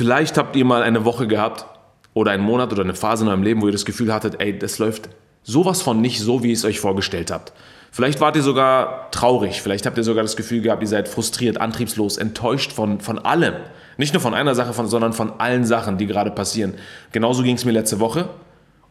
Vielleicht habt ihr mal eine Woche gehabt oder einen Monat oder eine Phase in eurem Leben, wo ihr das Gefühl hattet, ey, das läuft sowas von nicht so, wie ihr es euch vorgestellt habt. Vielleicht wart ihr sogar traurig, vielleicht habt ihr sogar das Gefühl gehabt, ihr seid frustriert, antriebslos, enttäuscht von, von allem. Nicht nur von einer Sache, von, sondern von allen Sachen, die gerade passieren. Genauso ging es mir letzte Woche.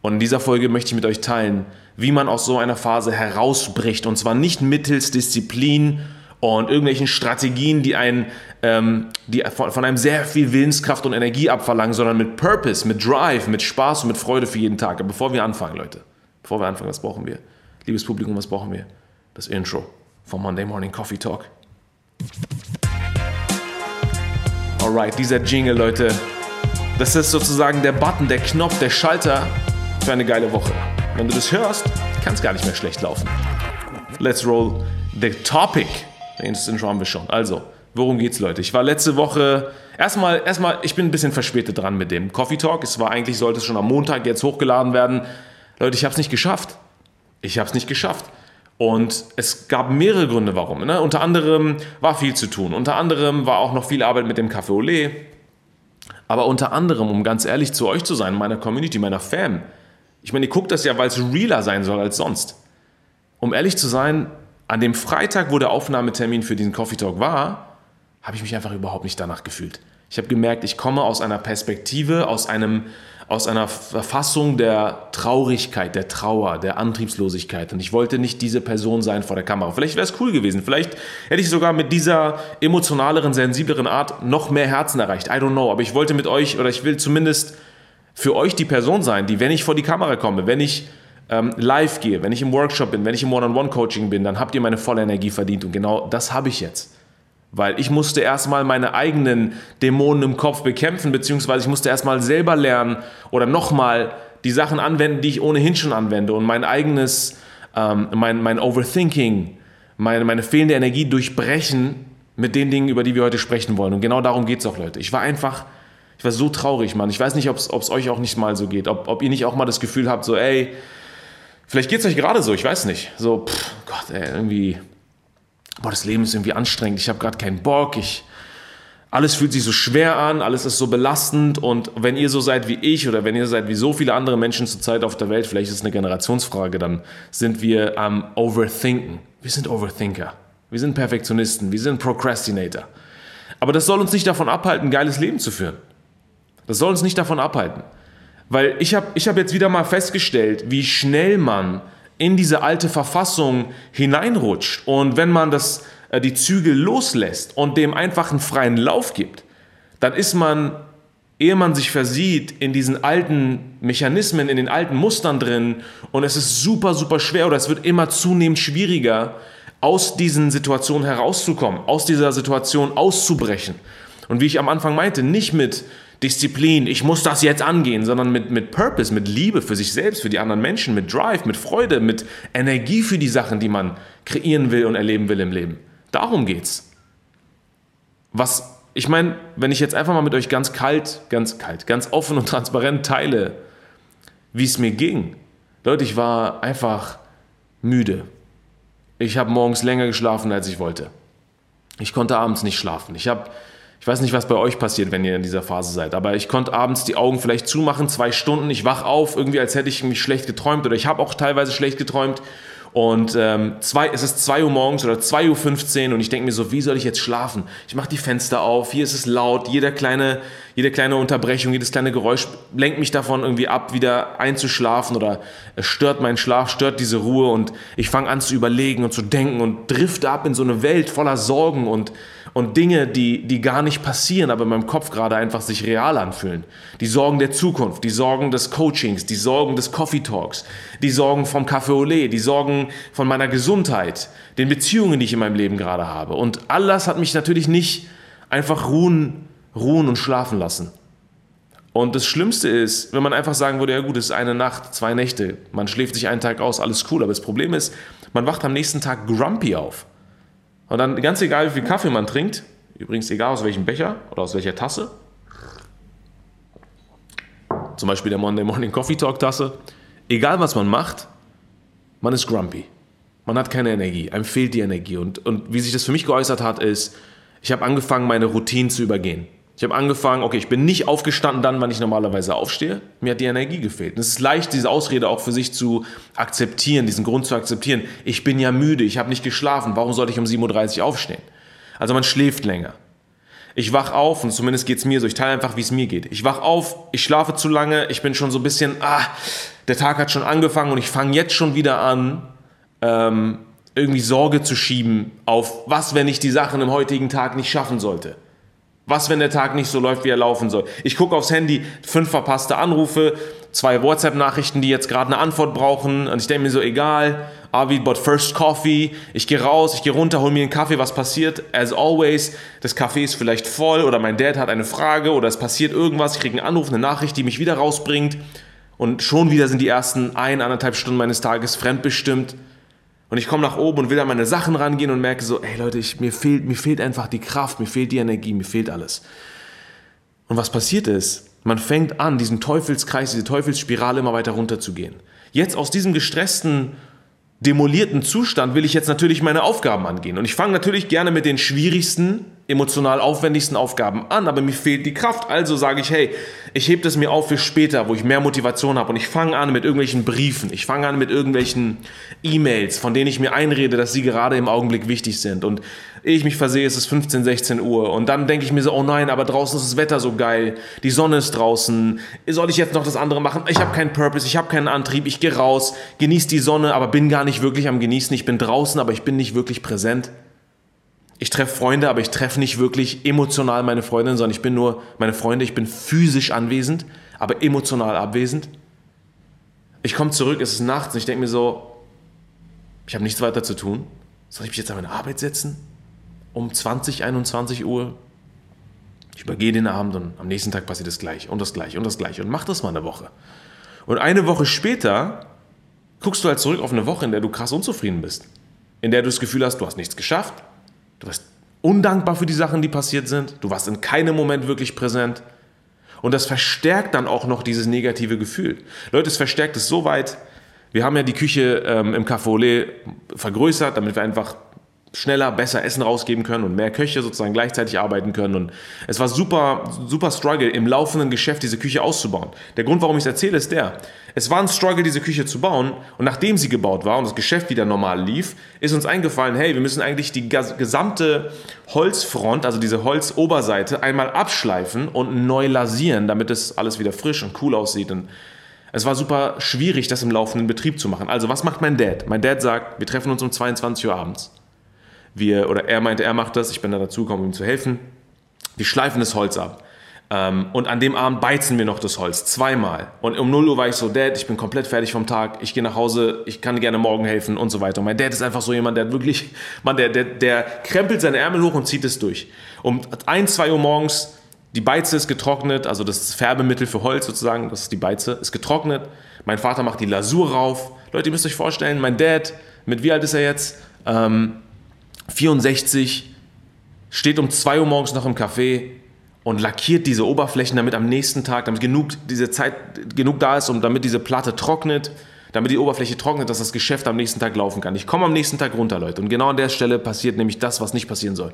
Und in dieser Folge möchte ich mit euch teilen, wie man aus so einer Phase herausbricht. Und zwar nicht mittels Disziplin und irgendwelchen Strategien, die, einen, ähm, die von, einem sehr viel Willenskraft und Energie abverlangen, sondern mit Purpose, mit Drive, mit Spaß und mit Freude für jeden Tag. Aber bevor wir anfangen, Leute, bevor wir anfangen, was brauchen wir? Liebes Publikum, was brauchen wir? Das Intro vom Monday Morning Coffee Talk. Alright, dieser Jingle, Leute, das ist sozusagen der Button, der Knopf, der Schalter für eine geile Woche. Wenn du das hörst, kann es gar nicht mehr schlecht laufen. Let's roll the topic. Das Intro haben wir schon. Also, worum geht's, Leute? Ich war letzte Woche erstmal, erstmal, ich bin ein bisschen verspätet dran mit dem Coffee Talk. Es war eigentlich, sollte es schon am Montag jetzt hochgeladen werden. Leute, ich habe es nicht geschafft. Ich habe es nicht geschafft. Und es gab mehrere Gründe, warum. Ne? Unter anderem war viel zu tun. Unter anderem war auch noch viel Arbeit mit dem Café Olé. Aber unter anderem, um ganz ehrlich zu euch zu sein, meiner Community, meiner Fam. Ich meine, ihr guckt das ja, weil es realer sein soll als sonst. Um ehrlich zu sein, an dem Freitag, wo der Aufnahmetermin für diesen Coffee Talk war, habe ich mich einfach überhaupt nicht danach gefühlt. Ich habe gemerkt, ich komme aus einer Perspektive, aus einem aus einer Verfassung der Traurigkeit, der Trauer, der Antriebslosigkeit. Und ich wollte nicht diese Person sein vor der Kamera. Vielleicht wäre es cool gewesen. Vielleicht hätte ich sogar mit dieser emotionaleren, sensibleren Art noch mehr Herzen erreicht. I don't know. Aber ich wollte mit euch, oder ich will zumindest für euch die Person sein, die, wenn ich vor die Kamera komme, wenn ich ähm, live gehe, wenn ich im Workshop bin, wenn ich im One-on-One-Coaching bin, dann habt ihr meine volle Energie verdient. Und genau das habe ich jetzt. Weil ich musste erstmal meine eigenen Dämonen im Kopf bekämpfen, beziehungsweise ich musste erstmal selber lernen oder nochmal die Sachen anwenden, die ich ohnehin schon anwende und mein eigenes, ähm, mein, mein Overthinking, meine, meine fehlende Energie durchbrechen mit den Dingen, über die wir heute sprechen wollen. Und genau darum geht es auch, Leute. Ich war einfach, ich war so traurig, Mann. Ich weiß nicht, ob es euch auch nicht mal so geht, ob, ob ihr nicht auch mal das Gefühl habt, so, ey, vielleicht geht es euch gerade so, ich weiß nicht. So, pff, Gott, ey, irgendwie boah, das Leben ist irgendwie anstrengend, ich habe gerade keinen Bock, ich, alles fühlt sich so schwer an, alles ist so belastend und wenn ihr so seid wie ich oder wenn ihr seid wie so viele andere Menschen zurzeit auf der Welt, vielleicht ist es eine Generationsfrage, dann sind wir am Overthinken. Wir sind Overthinker. Wir sind Perfektionisten. Wir sind Procrastinator. Aber das soll uns nicht davon abhalten, ein geiles Leben zu führen. Das soll uns nicht davon abhalten. Weil ich habe ich hab jetzt wieder mal festgestellt, wie schnell man in diese alte Verfassung hineinrutscht und wenn man das, äh, die Zügel loslässt und dem einfach einen freien Lauf gibt, dann ist man, ehe man sich versieht, in diesen alten Mechanismen, in den alten Mustern drin und es ist super, super schwer oder es wird immer zunehmend schwieriger, aus diesen Situationen herauszukommen, aus dieser Situation auszubrechen. Und wie ich am Anfang meinte, nicht mit Disziplin, ich muss das jetzt angehen, sondern mit, mit Purpose, mit Liebe für sich selbst, für die anderen Menschen, mit Drive, mit Freude, mit Energie für die Sachen, die man kreieren will und erleben will im Leben. Darum geht's. Was, ich meine, wenn ich jetzt einfach mal mit euch ganz kalt, ganz kalt, ganz offen und transparent teile, wie es mir ging. Leute, ich war einfach müde. Ich habe morgens länger geschlafen, als ich wollte. Ich konnte abends nicht schlafen. Ich habe ich weiß nicht, was bei euch passiert, wenn ihr in dieser Phase seid, aber ich konnte abends die Augen vielleicht zumachen, zwei Stunden, ich wach auf, irgendwie als hätte ich mich schlecht geträumt oder ich habe auch teilweise schlecht geträumt und ähm, zwei, es ist 2 Uhr morgens oder 2.15 Uhr und ich denke mir so, wie soll ich jetzt schlafen? Ich mache die Fenster auf, hier ist es laut, jede kleine, jede kleine Unterbrechung, jedes kleine Geräusch lenkt mich davon irgendwie ab, wieder einzuschlafen oder es stört meinen Schlaf, stört diese Ruhe und ich fange an zu überlegen und zu denken und drifte ab in so eine Welt voller Sorgen und und Dinge, die, die gar nicht passieren, aber in meinem Kopf gerade einfach sich real anfühlen. Die Sorgen der Zukunft, die Sorgen des Coachings, die Sorgen des Coffee Talks, die Sorgen vom Café Olé, die Sorgen von meiner Gesundheit, den Beziehungen, die ich in meinem Leben gerade habe. Und all das hat mich natürlich nicht einfach ruhen, ruhen und schlafen lassen. Und das Schlimmste ist, wenn man einfach sagen würde, ja gut, es ist eine Nacht, zwei Nächte, man schläft sich einen Tag aus, alles cool. Aber das Problem ist, man wacht am nächsten Tag grumpy auf. Und dann ganz egal, wie viel Kaffee man trinkt, übrigens egal aus welchem Becher oder aus welcher Tasse, zum Beispiel der Monday Morning Coffee Talk Tasse, egal was man macht, man ist grumpy. Man hat keine Energie, einem fehlt die Energie. Und, und wie sich das für mich geäußert hat, ist, ich habe angefangen, meine Routinen zu übergehen. Ich habe angefangen, okay, ich bin nicht aufgestanden dann, wann ich normalerweise aufstehe. Mir hat die Energie gefehlt. Und es ist leicht, diese Ausrede auch für sich zu akzeptieren, diesen Grund zu akzeptieren. Ich bin ja müde, ich habe nicht geschlafen, warum sollte ich um 7.30 Uhr aufstehen? Also man schläft länger. Ich wach auf und zumindest geht es mir so, ich teile einfach, wie es mir geht. Ich wach auf, ich schlafe zu lange, ich bin schon so ein bisschen, ah, der Tag hat schon angefangen und ich fange jetzt schon wieder an, ähm, irgendwie Sorge zu schieben auf, was, wenn ich die Sachen im heutigen Tag nicht schaffen sollte. Was, wenn der Tag nicht so läuft, wie er laufen soll? Ich gucke aufs Handy, fünf verpasste Anrufe, zwei WhatsApp-Nachrichten, die jetzt gerade eine Antwort brauchen. Und ich denke mir so, egal, Avi bought first coffee. Ich gehe raus, ich gehe runter, hol mir einen Kaffee. Was passiert? As always, das Café ist vielleicht voll oder mein Dad hat eine Frage oder es passiert irgendwas. Ich kriege einen Anruf, eine Nachricht, die mich wieder rausbringt. Und schon wieder sind die ersten ein, anderthalb Stunden meines Tages fremdbestimmt. Und ich komme nach oben und will an meine Sachen rangehen und merke so, ey Leute, ich, mir, fehlt, mir fehlt einfach die Kraft, mir fehlt die Energie, mir fehlt alles. Und was passiert ist, man fängt an, diesen Teufelskreis, diese Teufelsspirale immer weiter runterzugehen. Jetzt aus diesem gestressten, demolierten Zustand will ich jetzt natürlich meine Aufgaben angehen. Und ich fange natürlich gerne mit den schwierigsten, emotional aufwendigsten Aufgaben an, aber mir fehlt die Kraft. Also sage ich, hey, ich hebe das mir auf für später, wo ich mehr Motivation habe und ich fange an mit irgendwelchen Briefen, ich fange an mit irgendwelchen E-Mails, von denen ich mir einrede, dass sie gerade im Augenblick wichtig sind. Und ehe ich mich versehe, ist es 15, 16 Uhr. Und dann denke ich mir so, oh nein, aber draußen ist das Wetter so geil, die Sonne ist draußen, soll ich jetzt noch das andere machen? Ich habe keinen Purpose, ich habe keinen Antrieb, ich gehe raus, genieße die Sonne, aber bin gar nicht wirklich am Genießen, ich bin draußen, aber ich bin nicht wirklich präsent. Ich treffe Freunde, aber ich treffe nicht wirklich emotional meine Freundin, sondern ich bin nur meine Freunde, ich bin physisch anwesend, aber emotional abwesend. Ich komme zurück, es ist nachts und ich denke mir so, ich habe nichts weiter zu tun. Soll ich mich jetzt an meine Arbeit setzen? Um 20, 21 Uhr? Ich übergehe den Abend und am nächsten Tag passiert das gleich und das gleich und das gleich und mach das mal eine Woche. Und eine Woche später guckst du halt zurück auf eine Woche, in der du krass unzufrieden bist. In der du das Gefühl hast, du hast nichts geschafft, Du warst undankbar für die Sachen, die passiert sind. Du warst in keinem Moment wirklich präsent. Und das verstärkt dann auch noch dieses negative Gefühl. Leute, es verstärkt es so weit. Wir haben ja die Küche ähm, im Café Olé vergrößert, damit wir einfach schneller, besser Essen rausgeben können und mehr Köche sozusagen gleichzeitig arbeiten können. Und es war super, super Struggle, im laufenden Geschäft diese Küche auszubauen. Der Grund, warum ich es erzähle, ist der. Es war ein Struggle, diese Küche zu bauen. Und nachdem sie gebaut war und das Geschäft wieder normal lief, ist uns eingefallen, hey, wir müssen eigentlich die gesamte Holzfront, also diese Holzoberseite, einmal abschleifen und neu lasieren, damit es alles wieder frisch und cool aussieht. Und es war super schwierig, das im laufenden Betrieb zu machen. Also, was macht mein Dad? Mein Dad sagt, wir treffen uns um 22 Uhr abends. Wir, oder er meinte, er macht das, ich bin da dazugekommen, um ihm zu helfen. Wir schleifen das Holz ab. Ähm, und an dem Abend beizen wir noch das Holz, zweimal. Und um 0 Uhr war ich so, Dad, ich bin komplett fertig vom Tag, ich gehe nach Hause, ich kann gerne morgen helfen und so weiter. Und mein Dad ist einfach so jemand, der wirklich, man, der, der, der krempelt seine Ärmel hoch und zieht es durch. Um 1, 2 Uhr morgens, die Beize ist getrocknet, also das Färbemittel für Holz sozusagen, das ist die Beize, ist getrocknet. Mein Vater macht die Lasur rauf. Leute, ihr müsst euch vorstellen, mein Dad, mit wie alt ist er jetzt? Ähm, 64, steht um 2 Uhr morgens noch im Café und lackiert diese Oberflächen, damit am nächsten Tag, damit genug diese Zeit genug da ist, um damit diese Platte trocknet, damit die Oberfläche trocknet, dass das Geschäft am nächsten Tag laufen kann. Ich komme am nächsten Tag runter, Leute. Und genau an der Stelle passiert nämlich das, was nicht passieren soll.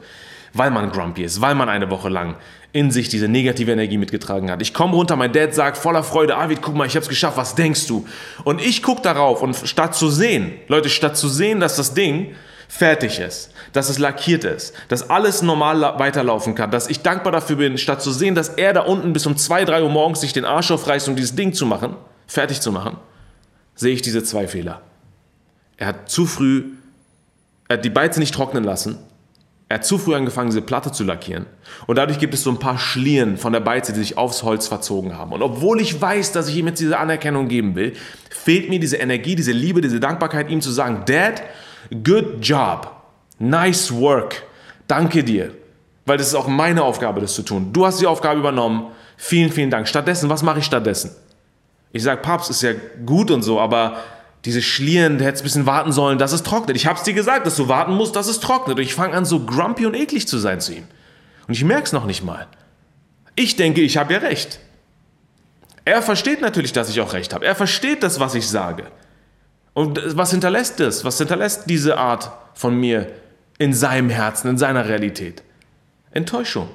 Weil man grumpy ist, weil man eine Woche lang in sich diese negative Energie mitgetragen hat. Ich komme runter, mein Dad sagt voller Freude, Arvid, guck mal, ich hab's geschafft, was denkst du? Und ich gucke darauf und statt zu sehen, Leute, statt zu sehen, dass das Ding fertig ist, dass es lackiert ist, dass alles normal weiterlaufen kann, dass ich dankbar dafür bin, statt zu sehen, dass er da unten bis um 2, 3 Uhr morgens sich den Arsch aufreißt, um dieses Ding zu machen, fertig zu machen, sehe ich diese zwei Fehler. Er hat zu früh, er hat die Beize nicht trocknen lassen, er hat zu früh angefangen, diese Platte zu lackieren. Und dadurch gibt es so ein paar Schlieren von der Beize, die sich aufs Holz verzogen haben. Und obwohl ich weiß, dass ich ihm jetzt diese Anerkennung geben will, fehlt mir diese Energie, diese Liebe, diese Dankbarkeit, ihm zu sagen, Dad, Good job. Nice work. Danke dir. Weil das ist auch meine Aufgabe, das zu tun. Du hast die Aufgabe übernommen. Vielen, vielen Dank. Stattdessen, was mache ich stattdessen? Ich sage, Papst ist ja gut und so, aber diese Schlieren, du hättest ein bisschen warten sollen, dass es trocknet. Ich habe es dir gesagt, dass du warten musst, dass es trocknet. Und ich fange an, so grumpy und eklig zu sein zu ihm. Und ich merke es noch nicht mal. Ich denke, ich habe ja recht. Er versteht natürlich, dass ich auch recht habe. Er versteht das, was ich sage. Und was hinterlässt das? Was hinterlässt diese Art von mir in seinem Herzen, in seiner Realität? Enttäuschung,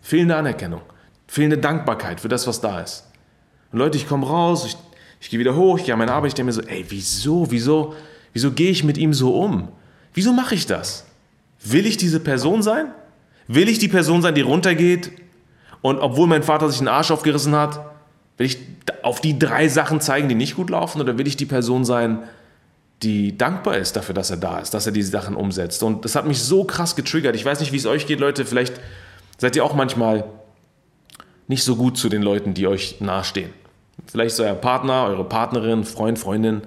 Fehlende Anerkennung, fehlende Dankbarkeit für das, was da ist. Und Leute, ich komme raus, ich, ich gehe wieder hoch, ich gehe an meine Arbeit, ich denke mir so, ey, wieso, wieso, wieso gehe ich mit ihm so um? Wieso mache ich das? Will ich diese Person sein? Will ich die Person sein, die runtergeht und obwohl mein Vater sich einen Arsch aufgerissen hat, will ich auf die drei Sachen zeigen, die nicht gut laufen oder will ich die Person sein, die dankbar ist dafür, dass er da ist, dass er diese Sachen umsetzt? Und das hat mich so krass getriggert. Ich weiß nicht, wie es euch geht, Leute. Vielleicht seid ihr auch manchmal nicht so gut zu den Leuten, die euch nahestehen. Vielleicht ist euer Partner, eure Partnerin, Freund, Freundin,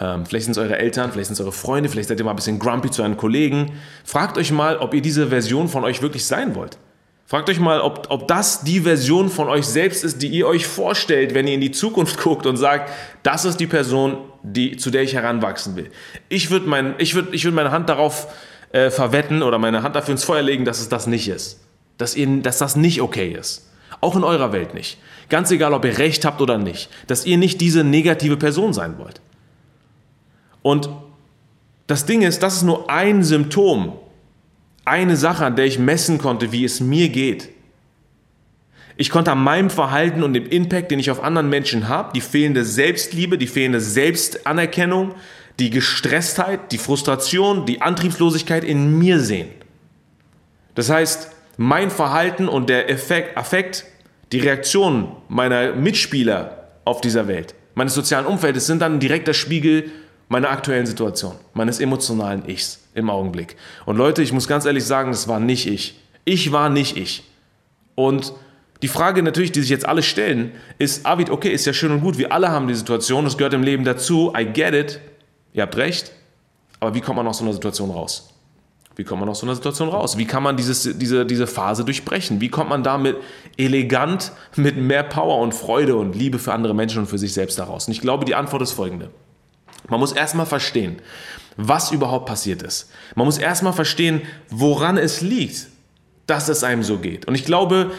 ähm, vielleicht sind es eure Eltern, vielleicht sind es eure Freunde, vielleicht seid ihr mal ein bisschen grumpy zu euren Kollegen. Fragt euch mal, ob ihr diese Version von euch wirklich sein wollt. Fragt euch mal, ob, ob das die Version von euch selbst ist, die ihr euch vorstellt, wenn ihr in die Zukunft guckt und sagt, das ist die Person, die, zu der ich heranwachsen will. Ich würde mein, ich würd, ich würd meine Hand darauf äh, verwetten oder meine Hand dafür ins Feuer legen, dass es das nicht ist. Dass, ihr, dass das nicht okay ist. Auch in eurer Welt nicht. Ganz egal, ob ihr recht habt oder nicht. Dass ihr nicht diese negative Person sein wollt. Und das Ding ist, das ist nur ein Symptom, eine Sache, an der ich messen konnte, wie es mir geht. Ich konnte an meinem Verhalten und dem Impact, den ich auf anderen Menschen habe, die fehlende Selbstliebe, die fehlende Selbstanerkennung, die Gestresstheit, die Frustration, die Antriebslosigkeit in mir sehen. Das heißt, mein Verhalten und der Effekt, Affekt, die Reaktion meiner Mitspieler auf dieser Welt, meines sozialen Umfeldes sind dann ein direkter Spiegel meiner aktuellen Situation, meines emotionalen Ichs im Augenblick. Und Leute, ich muss ganz ehrlich sagen, das war nicht ich. Ich war nicht ich. Und die Frage natürlich, die sich jetzt alle stellen, ist, Avid, okay, ist ja schön und gut, wir alle haben die Situation, das gehört im Leben dazu, I get it, ihr habt recht, aber wie kommt man aus so einer Situation raus? Wie kommt man aus so einer Situation raus? Wie kann man dieses, diese, diese Phase durchbrechen? Wie kommt man damit elegant, mit mehr Power und Freude und Liebe für andere Menschen und für sich selbst daraus? Und ich glaube, die Antwort ist folgende. Man muss erstmal verstehen, was überhaupt passiert ist. Man muss erstmal verstehen, woran es liegt, dass es einem so geht. Und ich glaube,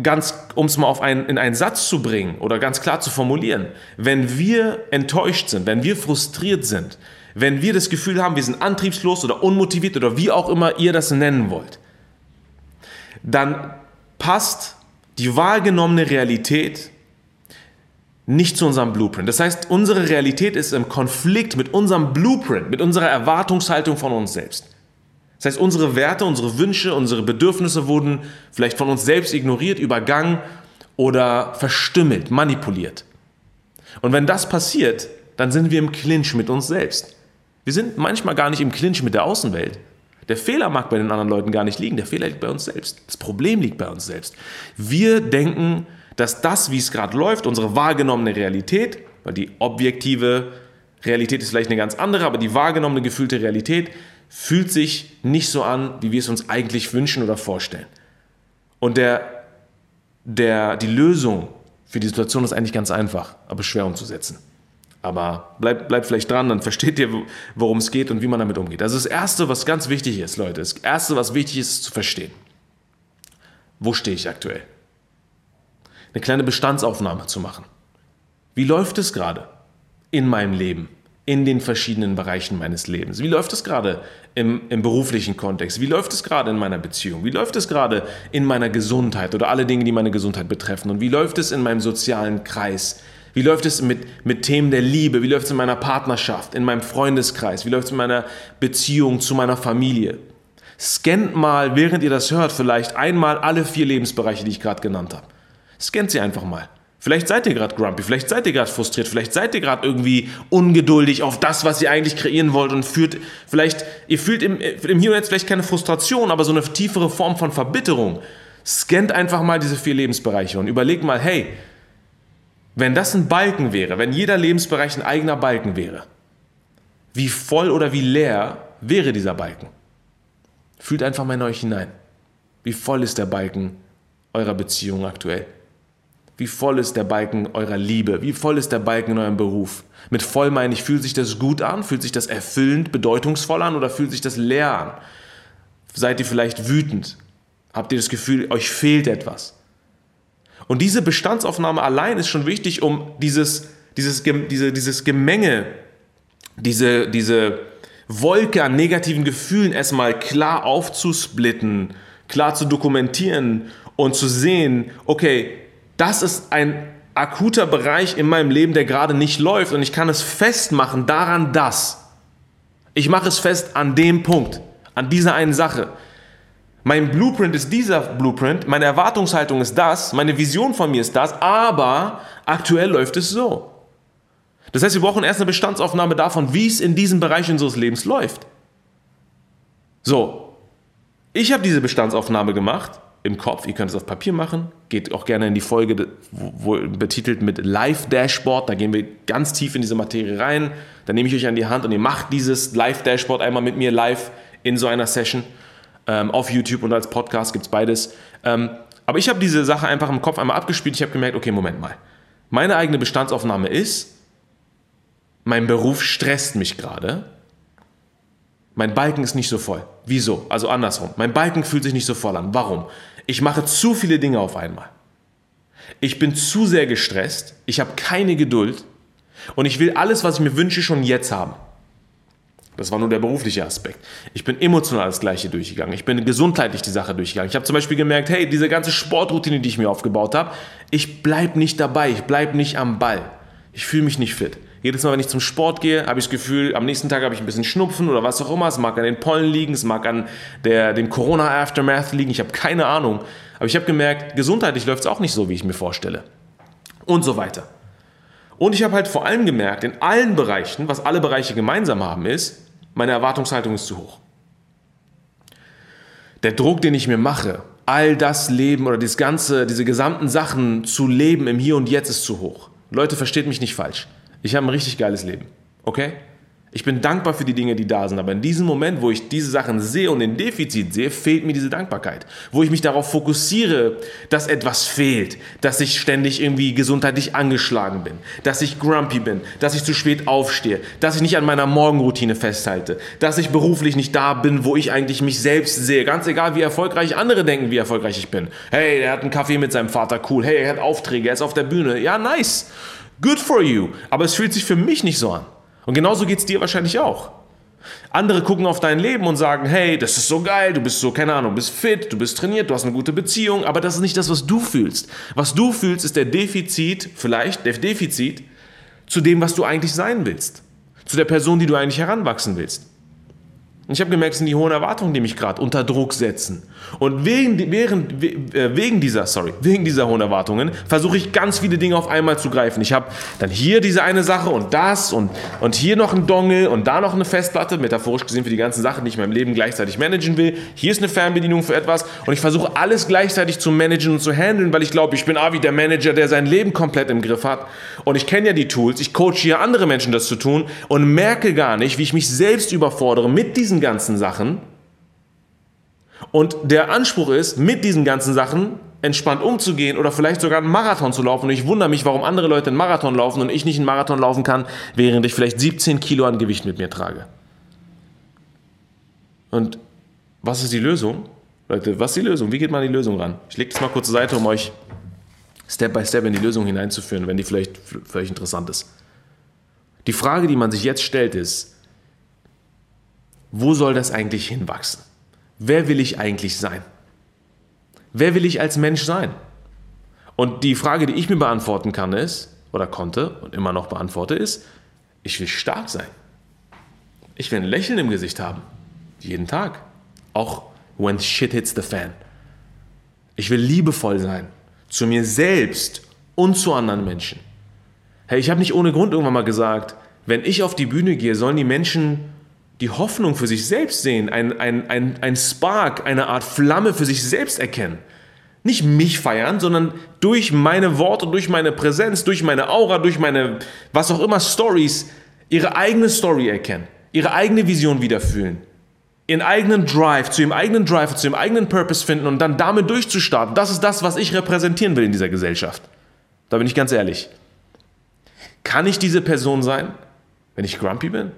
ganz, um es mal auf einen, in einen Satz zu bringen oder ganz klar zu formulieren, wenn wir enttäuscht sind, wenn wir frustriert sind, wenn wir das Gefühl haben, wir sind antriebslos oder unmotiviert oder wie auch immer ihr das nennen wollt, dann passt die wahrgenommene Realität nicht zu unserem Blueprint. Das heißt, unsere Realität ist im Konflikt mit unserem Blueprint, mit unserer Erwartungshaltung von uns selbst. Das heißt, unsere Werte, unsere Wünsche, unsere Bedürfnisse wurden vielleicht von uns selbst ignoriert, übergangen oder verstümmelt, manipuliert. Und wenn das passiert, dann sind wir im Clinch mit uns selbst. Wir sind manchmal gar nicht im Clinch mit der Außenwelt. Der Fehler mag bei den anderen Leuten gar nicht liegen, der Fehler liegt bei uns selbst. Das Problem liegt bei uns selbst. Wir denken, dass das, wie es gerade läuft, unsere wahrgenommene Realität, weil die objektive Realität ist vielleicht eine ganz andere, aber die wahrgenommene, gefühlte Realität fühlt sich nicht so an, wie wir es uns eigentlich wünschen oder vorstellen. Und der, der, die Lösung für die Situation ist eigentlich ganz einfach, aber schwer umzusetzen. Aber bleibt bleib vielleicht dran, dann versteht ihr, worum es geht und wie man damit umgeht. Ist das Erste, was ganz wichtig ist, Leute. Das Erste, was wichtig ist, ist zu verstehen. Wo stehe ich aktuell? eine kleine Bestandsaufnahme zu machen. Wie läuft es gerade in meinem Leben, in den verschiedenen Bereichen meines Lebens? Wie läuft es gerade im, im beruflichen Kontext? Wie läuft es gerade in meiner Beziehung? Wie läuft es gerade in meiner Gesundheit oder alle Dinge, die meine Gesundheit betreffen? Und wie läuft es in meinem sozialen Kreis? Wie läuft es mit, mit Themen der Liebe? Wie läuft es in meiner Partnerschaft, in meinem Freundeskreis? Wie läuft es in meiner Beziehung zu meiner Familie? Scannt mal, während ihr das hört, vielleicht einmal alle vier Lebensbereiche, die ich gerade genannt habe. Scannt sie einfach mal. Vielleicht seid ihr gerade grumpy, vielleicht seid ihr gerade frustriert, vielleicht seid ihr gerade irgendwie ungeduldig auf das, was ihr eigentlich kreieren wollt und führt vielleicht, ihr fühlt im, im Hier und Jetzt vielleicht keine Frustration, aber so eine tiefere Form von Verbitterung. Scannt einfach mal diese vier Lebensbereiche und überlegt mal, hey, wenn das ein Balken wäre, wenn jeder Lebensbereich ein eigener Balken wäre, wie voll oder wie leer wäre dieser Balken? Fühlt einfach mal in euch hinein. Wie voll ist der Balken eurer Beziehung aktuell? Wie voll ist der Balken eurer Liebe? Wie voll ist der Balken in eurem Beruf? Mit voll meine ich, fühlt sich das gut an? Fühlt sich das erfüllend, bedeutungsvoll an oder fühlt sich das leer an? Seid ihr vielleicht wütend? Habt ihr das Gefühl, euch fehlt etwas? Und diese Bestandsaufnahme allein ist schon wichtig, um dieses, dieses, diese, dieses Gemenge, diese, diese Wolke an negativen Gefühlen erstmal klar aufzusplitten, klar zu dokumentieren und zu sehen, okay, das ist ein akuter Bereich in meinem Leben, der gerade nicht läuft und ich kann es festmachen daran, dass. Ich mache es fest an dem Punkt, an dieser einen Sache. Mein Blueprint ist dieser Blueprint, meine Erwartungshaltung ist das, meine Vision von mir ist das, aber aktuell läuft es so. Das heißt, wir brauchen erst eine Bestandsaufnahme davon, wie es in diesem Bereich unseres Lebens läuft. So, ich habe diese Bestandsaufnahme gemacht im Kopf. Ihr könnt es auf Papier machen. Geht auch gerne in die Folge wo, wo, betitelt mit Live Dashboard. Da gehen wir ganz tief in diese Materie rein. Da nehme ich euch an die Hand und ihr macht dieses Live Dashboard einmal mit mir live in so einer Session. Ähm, auf YouTube und als Podcast gibt es beides. Ähm, aber ich habe diese Sache einfach im Kopf einmal abgespielt. Ich habe gemerkt, okay, Moment mal. Meine eigene Bestandsaufnahme ist, mein Beruf stresst mich gerade. Mein Balken ist nicht so voll. Wieso? Also andersrum. Mein Balken fühlt sich nicht so voll an. Warum? Ich mache zu viele Dinge auf einmal. Ich bin zu sehr gestresst. Ich habe keine Geduld. Und ich will alles, was ich mir wünsche, schon jetzt haben. Das war nur der berufliche Aspekt. Ich bin emotional das Gleiche durchgegangen. Ich bin gesundheitlich die Sache durchgegangen. Ich habe zum Beispiel gemerkt, hey, diese ganze Sportroutine, die ich mir aufgebaut habe, ich bleibe nicht dabei, ich bleibe nicht am Ball. Ich fühle mich nicht fit. Jedes Mal, wenn ich zum Sport gehe, habe ich das Gefühl, am nächsten Tag habe ich ein bisschen Schnupfen oder was auch immer. Es mag an den Pollen liegen, es mag an der, dem Corona-Aftermath liegen. Ich habe keine Ahnung. Aber ich habe gemerkt, gesundheitlich läuft es auch nicht so, wie ich mir vorstelle. Und so weiter. Und ich habe halt vor allem gemerkt, in allen Bereichen, was alle Bereiche gemeinsam haben, ist, meine Erwartungshaltung ist zu hoch. Der Druck, den ich mir mache, all das Leben oder das ganze, diese gesamten Sachen zu leben im Hier und Jetzt ist zu hoch. Leute, versteht mich nicht falsch. Ich habe ein richtig geiles Leben. Okay? Ich bin dankbar für die Dinge, die da sind, aber in diesem Moment, wo ich diese Sachen sehe und in Defizit sehe, fehlt mir diese Dankbarkeit. Wo ich mich darauf fokussiere, dass etwas fehlt, dass ich ständig irgendwie gesundheitlich angeschlagen bin, dass ich grumpy bin, dass ich zu spät aufstehe, dass ich nicht an meiner Morgenroutine festhalte, dass ich beruflich nicht da bin, wo ich eigentlich mich selbst sehe. Ganz egal, wie erfolgreich andere denken, wie erfolgreich ich bin. Hey, er hat einen Kaffee mit seinem Vater, cool. Hey, er hat Aufträge, er ist auf der Bühne. Ja, nice. Good for you. Aber es fühlt sich für mich nicht so an. Und genauso geht es dir wahrscheinlich auch. Andere gucken auf dein Leben und sagen, hey, das ist so geil, du bist so, keine Ahnung, bist fit, du bist trainiert, du hast eine gute Beziehung, aber das ist nicht das, was du fühlst. Was du fühlst, ist der Defizit, vielleicht der Defizit zu dem, was du eigentlich sein willst. Zu der Person, die du eigentlich heranwachsen willst. Und ich habe gemerkt, es sind die hohen Erwartungen, die mich gerade unter Druck setzen. Und wegen, während, äh, wegen, dieser, sorry, wegen dieser hohen Erwartungen versuche ich ganz viele Dinge auf einmal zu greifen. Ich habe dann hier diese eine Sache und das und, und hier noch ein Dongle und da noch eine Festplatte, metaphorisch gesehen für die ganzen Sachen, die ich in meinem Leben gleichzeitig managen will. Hier ist eine Fernbedienung für etwas und ich versuche alles gleichzeitig zu managen und zu handeln, weil ich glaube, ich bin Avi der Manager, der sein Leben komplett im Griff hat. Und ich kenne ja die Tools, ich coache hier andere Menschen, das zu tun und merke gar nicht, wie ich mich selbst überfordere mit diesen ganzen Sachen. Und der Anspruch ist, mit diesen ganzen Sachen entspannt umzugehen oder vielleicht sogar einen Marathon zu laufen. Und ich wundere mich, warum andere Leute einen Marathon laufen und ich nicht einen Marathon laufen kann, während ich vielleicht 17 Kilo an Gewicht mit mir trage. Und was ist die Lösung? Leute, was ist die Lösung? Wie geht man an die Lösung ran? Ich lege das mal kurz zur Seite, um euch Step by Step in die Lösung hineinzuführen, wenn die vielleicht euch interessant ist. Die Frage, die man sich jetzt stellt, ist, wo soll das eigentlich hinwachsen? Wer will ich eigentlich sein? Wer will ich als Mensch sein? Und die Frage, die ich mir beantworten kann, ist, oder konnte und immer noch beantworte, ist, ich will stark sein. Ich will ein Lächeln im Gesicht haben. Jeden Tag. Auch when shit hits the fan. Ich will liebevoll sein. Zu mir selbst und zu anderen Menschen. Hey, ich habe nicht ohne Grund irgendwann mal gesagt, wenn ich auf die Bühne gehe, sollen die Menschen die Hoffnung für sich selbst sehen, ein, ein, ein, ein Spark, eine Art Flamme für sich selbst erkennen. Nicht mich feiern, sondern durch meine Worte, durch meine Präsenz, durch meine Aura, durch meine, was auch immer, Stories, ihre eigene Story erkennen, ihre eigene Vision wiederfühlen, ihren eigenen Drive, zu ihrem eigenen Drive, zu ihrem eigenen Purpose finden und dann damit durchzustarten. Das ist das, was ich repräsentieren will in dieser Gesellschaft. Da bin ich ganz ehrlich. Kann ich diese Person sein, wenn ich grumpy bin?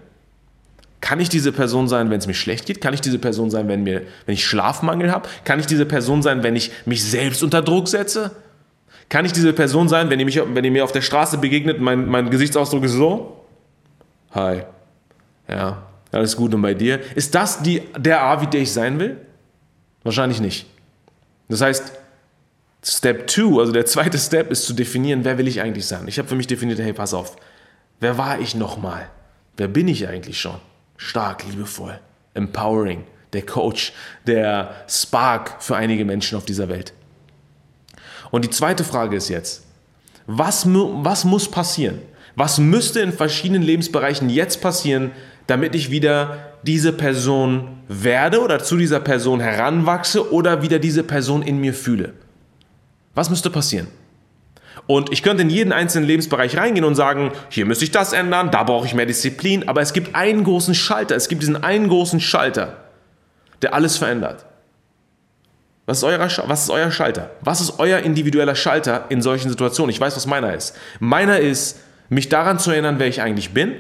Kann ich diese Person sein, wenn es mir schlecht geht? Kann ich diese Person sein, wenn, mir, wenn ich Schlafmangel habe? Kann ich diese Person sein, wenn ich mich selbst unter Druck setze? Kann ich diese Person sein, wenn ihr, mich, wenn ihr mir auf der Straße begegnet, mein, mein Gesichtsausdruck ist so? Hi. Ja, alles gut und bei dir? Ist das die, der A, wie der ich sein will? Wahrscheinlich nicht. Das heißt, Step 2, also der zweite Step ist zu definieren, wer will ich eigentlich sein. Ich habe für mich definiert, hey, pass auf, wer war ich nochmal? Wer bin ich eigentlich schon? Stark, liebevoll, empowering, der Coach, der Spark für einige Menschen auf dieser Welt. Und die zweite Frage ist jetzt, was, was muss passieren? Was müsste in verschiedenen Lebensbereichen jetzt passieren, damit ich wieder diese Person werde oder zu dieser Person heranwachse oder wieder diese Person in mir fühle? Was müsste passieren? Und ich könnte in jeden einzelnen Lebensbereich reingehen und sagen, hier müsste ich das ändern, da brauche ich mehr Disziplin, aber es gibt einen großen Schalter, es gibt diesen einen großen Schalter, der alles verändert. Was ist, euer, was ist euer Schalter? Was ist euer individueller Schalter in solchen Situationen? Ich weiß, was meiner ist. Meiner ist, mich daran zu erinnern, wer ich eigentlich bin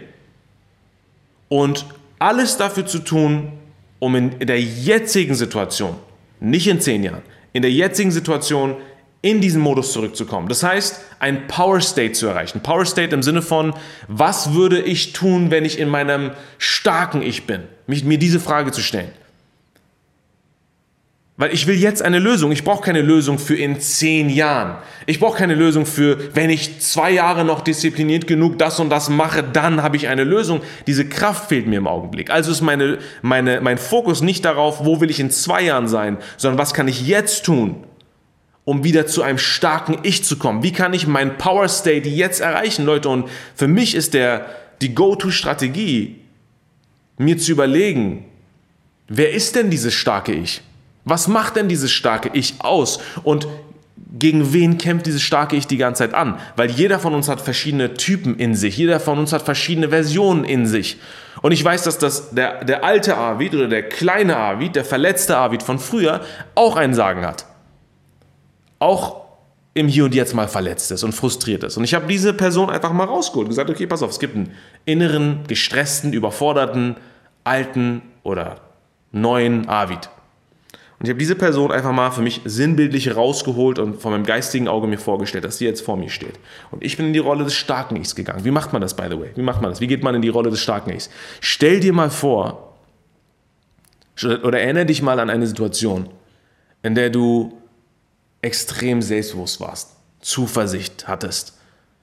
und alles dafür zu tun, um in der jetzigen Situation, nicht in zehn Jahren, in der jetzigen Situation in diesen Modus zurückzukommen. Das heißt, ein Power State zu erreichen. Power State im Sinne von, was würde ich tun, wenn ich in meinem starken Ich bin? Mich, mir diese Frage zu stellen. Weil ich will jetzt eine Lösung. Ich brauche keine Lösung für in zehn Jahren. Ich brauche keine Lösung für, wenn ich zwei Jahre noch diszipliniert genug das und das mache, dann habe ich eine Lösung. Diese Kraft fehlt mir im Augenblick. Also ist meine, meine, mein Fokus nicht darauf, wo will ich in zwei Jahren sein, sondern was kann ich jetzt tun, um wieder zu einem starken Ich zu kommen. Wie kann ich mein Power State jetzt erreichen, Leute? Und für mich ist der, die Go-To-Strategie, mir zu überlegen, wer ist denn dieses starke Ich? Was macht denn dieses starke Ich aus? Und gegen wen kämpft dieses starke Ich die ganze Zeit an? Weil jeder von uns hat verschiedene Typen in sich, jeder von uns hat verschiedene Versionen in sich. Und ich weiß, dass das der, der alte Arvid oder der kleine Arvid, der verletzte Arvid von früher auch ein Sagen hat. Auch im Hier und Jetzt mal verletzt ist und frustriert ist. Und ich habe diese Person einfach mal rausgeholt und gesagt, okay, pass auf, es gibt einen inneren, gestressten, überforderten, alten oder neuen Arvid. Und ich habe diese Person einfach mal für mich sinnbildlich rausgeholt und von meinem geistigen Auge mir vorgestellt, dass sie jetzt vor mir steht. Und ich bin in die Rolle des starken Ichs gegangen. Wie macht man das, by the way? Wie macht man das? Wie geht man in die Rolle des starken Ichs? Stell dir mal vor, oder erinnere dich mal an eine Situation, in der du extrem selbstbewusst warst, Zuversicht hattest,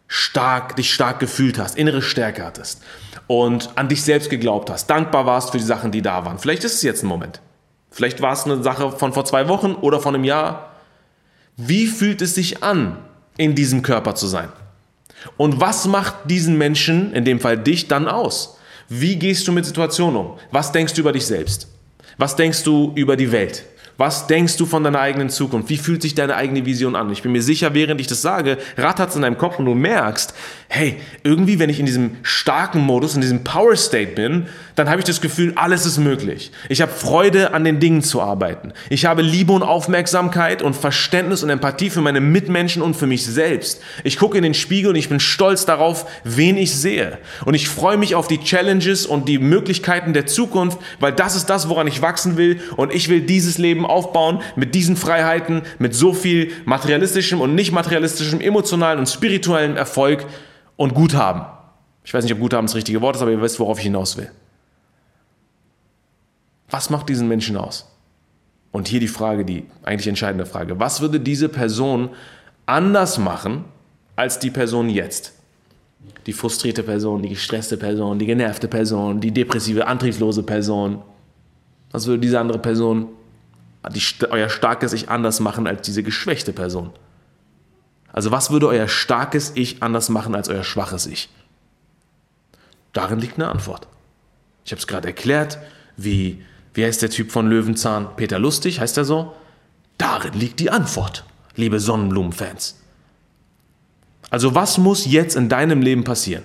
stark, dich stark gefühlt hast, innere Stärke hattest und an dich selbst geglaubt hast, dankbar warst für die Sachen, die da waren. Vielleicht ist es jetzt ein Moment. Vielleicht war es eine Sache von vor zwei Wochen oder von einem Jahr. Wie fühlt es sich an, in diesem Körper zu sein? Und was macht diesen Menschen, in dem Fall dich, dann aus? Wie gehst du mit Situationen um? Was denkst du über dich selbst? Was denkst du über die Welt? Was denkst du von deiner eigenen Zukunft? Wie fühlt sich deine eigene Vision an? Ich bin mir sicher, während ich das sage, rattert es in deinem Kopf und du merkst, hey, irgendwie, wenn ich in diesem starken Modus, in diesem Power State bin, dann habe ich das Gefühl, alles ist möglich. Ich habe Freude, an den Dingen zu arbeiten. Ich habe Liebe und Aufmerksamkeit und Verständnis und Empathie für meine Mitmenschen und für mich selbst. Ich gucke in den Spiegel und ich bin stolz darauf, wen ich sehe. Und ich freue mich auf die Challenges und die Möglichkeiten der Zukunft, weil das ist das, woran ich wachsen will. Und ich will dieses Leben aufbauen mit diesen Freiheiten, mit so viel materialistischem und nicht materialistischem, emotionalen und spirituellen Erfolg und Guthaben. Ich weiß nicht, ob Guthaben das richtige Wort ist, aber ihr wisst, worauf ich hinaus will. Was macht diesen Menschen aus? Und hier die Frage, die eigentlich entscheidende Frage. Was würde diese Person anders machen als die Person jetzt? Die frustrierte Person, die gestresste Person, die genervte Person, die depressive, antriebslose Person. Was würde diese andere Person, die, euer starkes Ich anders machen als diese geschwächte Person? Also was würde euer starkes Ich anders machen als euer schwaches Ich? Darin liegt eine Antwort. Ich habe es gerade erklärt, wie wie heißt der Typ von Löwenzahn? Peter Lustig, heißt er so? Darin liegt die Antwort, liebe Sonnenblumenfans. Also was muss jetzt in deinem Leben passieren,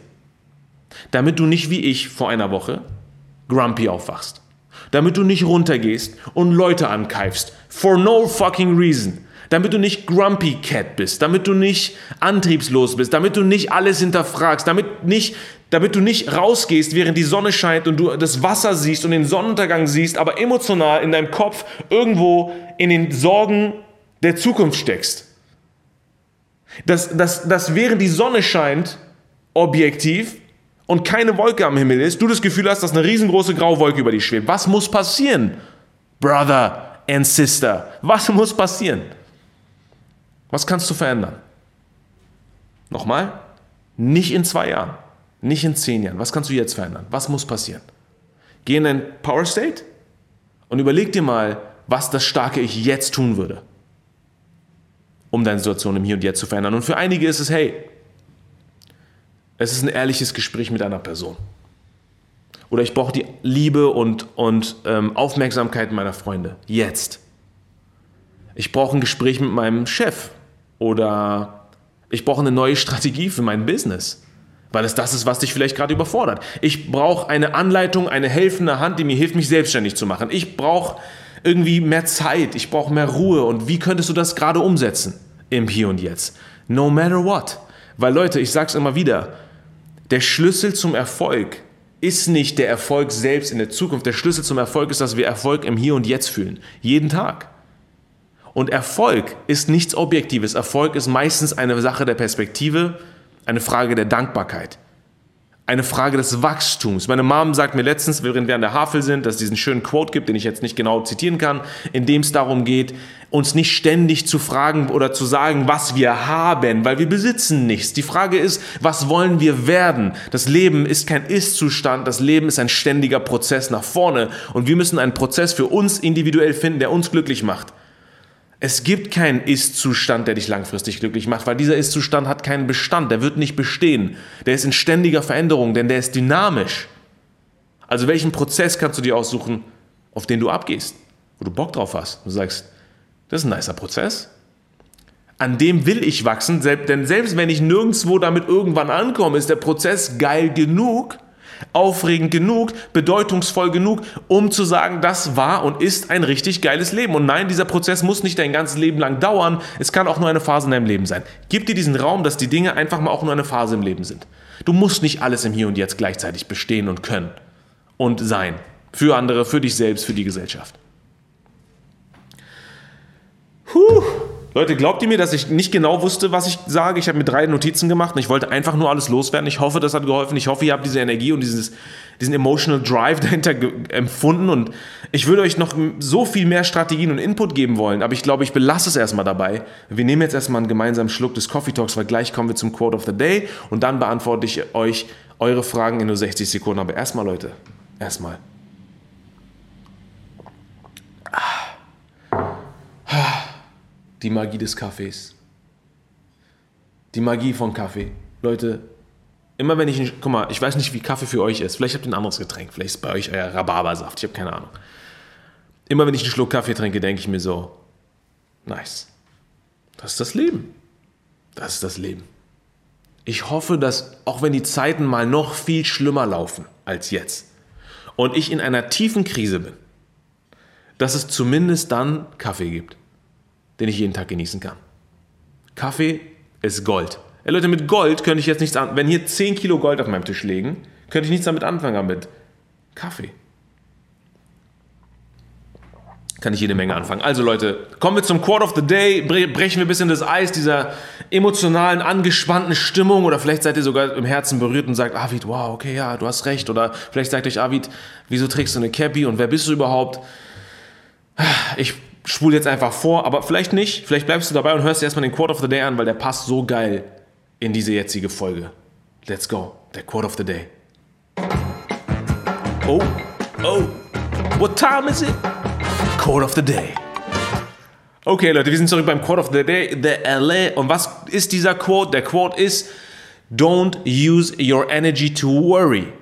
damit du nicht wie ich vor einer Woche grumpy aufwachst? Damit du nicht runtergehst und Leute ankeifst. For no fucking reason. Damit du nicht grumpy cat bist. Damit du nicht antriebslos bist. Damit du nicht alles hinterfragst. Damit nicht damit du nicht rausgehst, während die Sonne scheint und du das Wasser siehst und den Sonnenuntergang siehst, aber emotional in deinem Kopf irgendwo in den Sorgen der Zukunft steckst. Dass, dass, dass während die Sonne scheint, objektiv, und keine Wolke am Himmel ist, du das Gefühl hast, dass eine riesengroße graue Wolke über dich schwebt. Was muss passieren, Brother and Sister? Was muss passieren? Was kannst du verändern? Nochmal, nicht in zwei Jahren, nicht in zehn Jahren. Was kannst du jetzt verändern? Was muss passieren? Geh in ein Power State und überleg dir mal, was das starke Ich jetzt tun würde, um deine Situation im Hier und Jetzt zu verändern. Und für einige ist es, hey, es ist ein ehrliches Gespräch mit einer Person. Oder ich brauche die Liebe und, und ähm, Aufmerksamkeit meiner Freunde. Jetzt. Ich brauche ein Gespräch mit meinem Chef. Oder ich brauche eine neue Strategie für mein Business. Weil es das ist, was dich vielleicht gerade überfordert. Ich brauche eine Anleitung, eine helfende Hand, die mir hilft, mich selbstständig zu machen. Ich brauche irgendwie mehr Zeit. Ich brauche mehr Ruhe. Und wie könntest du das gerade umsetzen? Im Hier und Jetzt. No matter what. Weil Leute, ich sage es immer wieder, der Schlüssel zum Erfolg ist nicht der Erfolg selbst in der Zukunft. Der Schlüssel zum Erfolg ist, dass wir Erfolg im Hier und Jetzt fühlen. Jeden Tag. Und Erfolg ist nichts Objektives. Erfolg ist meistens eine Sache der Perspektive, eine Frage der Dankbarkeit eine Frage des Wachstums. Meine Mom sagt mir letztens, während wir an der Havel sind, dass es diesen schönen Quote gibt, den ich jetzt nicht genau zitieren kann, in dem es darum geht, uns nicht ständig zu fragen oder zu sagen, was wir haben, weil wir besitzen nichts. Die Frage ist, was wollen wir werden? Das Leben ist kein Ist-Zustand, das Leben ist ein ständiger Prozess nach vorne und wir müssen einen Prozess für uns individuell finden, der uns glücklich macht. Es gibt keinen Ist-Zustand, der dich langfristig glücklich macht, weil dieser Ist-Zustand hat keinen Bestand, der wird nicht bestehen. Der ist in ständiger Veränderung, denn der ist dynamisch. Also welchen Prozess kannst du dir aussuchen, auf den du abgehst, wo du Bock drauf hast? Du sagst, das ist ein nicer Prozess. An dem will ich wachsen, denn selbst wenn ich nirgendwo damit irgendwann ankomme, ist der Prozess geil genug, Aufregend genug, bedeutungsvoll genug, um zu sagen, das war und ist ein richtig geiles Leben. Und nein, dieser Prozess muss nicht dein ganzes Leben lang dauern. Es kann auch nur eine Phase in deinem Leben sein. Gib dir diesen Raum, dass die Dinge einfach mal auch nur eine Phase im Leben sind. Du musst nicht alles im Hier und Jetzt gleichzeitig bestehen und können und sein. Für andere, für dich selbst, für die Gesellschaft. Leute, glaubt ihr mir, dass ich nicht genau wusste, was ich sage? Ich habe mir drei Notizen gemacht und ich wollte einfach nur alles loswerden. Ich hoffe, das hat geholfen. Ich hoffe, ihr habt diese Energie und dieses, diesen emotional Drive dahinter empfunden. Und ich würde euch noch so viel mehr Strategien und Input geben wollen, aber ich glaube, ich belasse es erstmal dabei. Wir nehmen jetzt erstmal einen gemeinsamen Schluck des Coffee Talks, weil gleich kommen wir zum Quote of the Day und dann beantworte ich euch eure Fragen in nur 60 Sekunden. Aber erstmal, Leute, erstmal. Die Magie des Kaffees. Die Magie von Kaffee. Leute, immer wenn ich, guck mal, ich weiß nicht, wie Kaffee für euch ist. Vielleicht habt ihr ein anderes Getränk. Vielleicht ist bei euch euer Rhabarbersaft. Ich habe keine Ahnung. Immer wenn ich einen Schluck Kaffee trinke, denke ich mir so, nice. Das ist das Leben. Das ist das Leben. Ich hoffe, dass auch wenn die Zeiten mal noch viel schlimmer laufen als jetzt und ich in einer tiefen Krise bin, dass es zumindest dann Kaffee gibt den ich jeden Tag genießen kann. Kaffee ist Gold. Ey Leute, mit Gold könnte ich jetzt nichts an. Wenn hier 10 Kilo Gold auf meinem Tisch liegen, könnte ich nichts damit anfangen mit Kaffee. Kann ich jede Menge anfangen. Also Leute, kommen wir zum Quote of the Day. Brechen wir ein bisschen das Eis dieser emotionalen, angespannten Stimmung. Oder vielleicht seid ihr sogar im Herzen berührt und sagt, Avid, wow, okay, ja, du hast recht. Oder vielleicht sagt euch Avid, wieso trägst du eine Cappy und wer bist du überhaupt? Ich spul jetzt einfach vor, aber vielleicht nicht. Vielleicht bleibst du dabei und hörst dir erstmal den Quote of the Day an, weil der passt so geil in diese jetzige Folge. Let's go. Der Quote of the Day. Oh, oh, what time is it? Quote of the Day. Okay, Leute, wir sind zurück beim Quote of the Day, the LA. Und was ist dieser Quote? Der Quote ist: Don't use your energy to worry.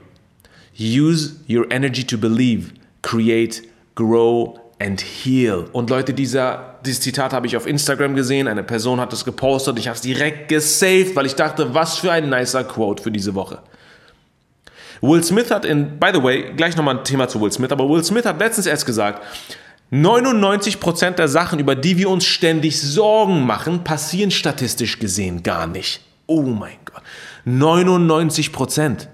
Use your energy to believe, create, grow, and heal. Und Leute, dieser, dieses Zitat habe ich auf Instagram gesehen. Eine Person hat es gepostet. Ich habe es direkt gesaved, weil ich dachte, was für ein nicer Quote für diese Woche. Will Smith hat in, by the way, gleich nochmal ein Thema zu Will Smith, aber Will Smith hat letztens erst gesagt, 99% der Sachen, über die wir uns ständig Sorgen machen, passieren statistisch gesehen gar nicht. Oh mein Gott. 99%.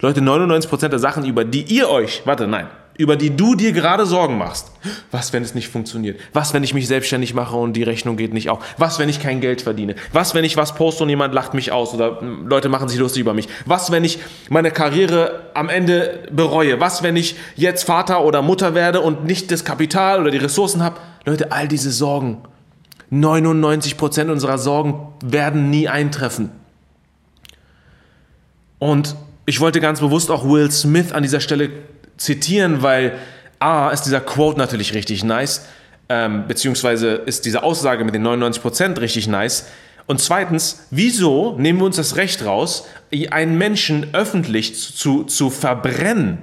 Leute, 99% der Sachen, über die ihr euch, warte, nein, über die du dir gerade Sorgen machst. Was, wenn es nicht funktioniert? Was, wenn ich mich selbstständig mache und die Rechnung geht nicht auf? Was, wenn ich kein Geld verdiene? Was, wenn ich was poste und jemand lacht mich aus oder hm, Leute machen sich lustig über mich? Was, wenn ich meine Karriere am Ende bereue? Was, wenn ich jetzt Vater oder Mutter werde und nicht das Kapital oder die Ressourcen habe? Leute, all diese Sorgen 99% unserer Sorgen werden nie eintreffen. Und ich wollte ganz bewusst auch Will Smith an dieser Stelle zitieren, weil A ist dieser Quote natürlich richtig nice, ähm, beziehungsweise ist diese Aussage mit den 99% richtig nice. Und zweitens, wieso nehmen wir uns das Recht raus, einen Menschen öffentlich zu, zu verbrennen,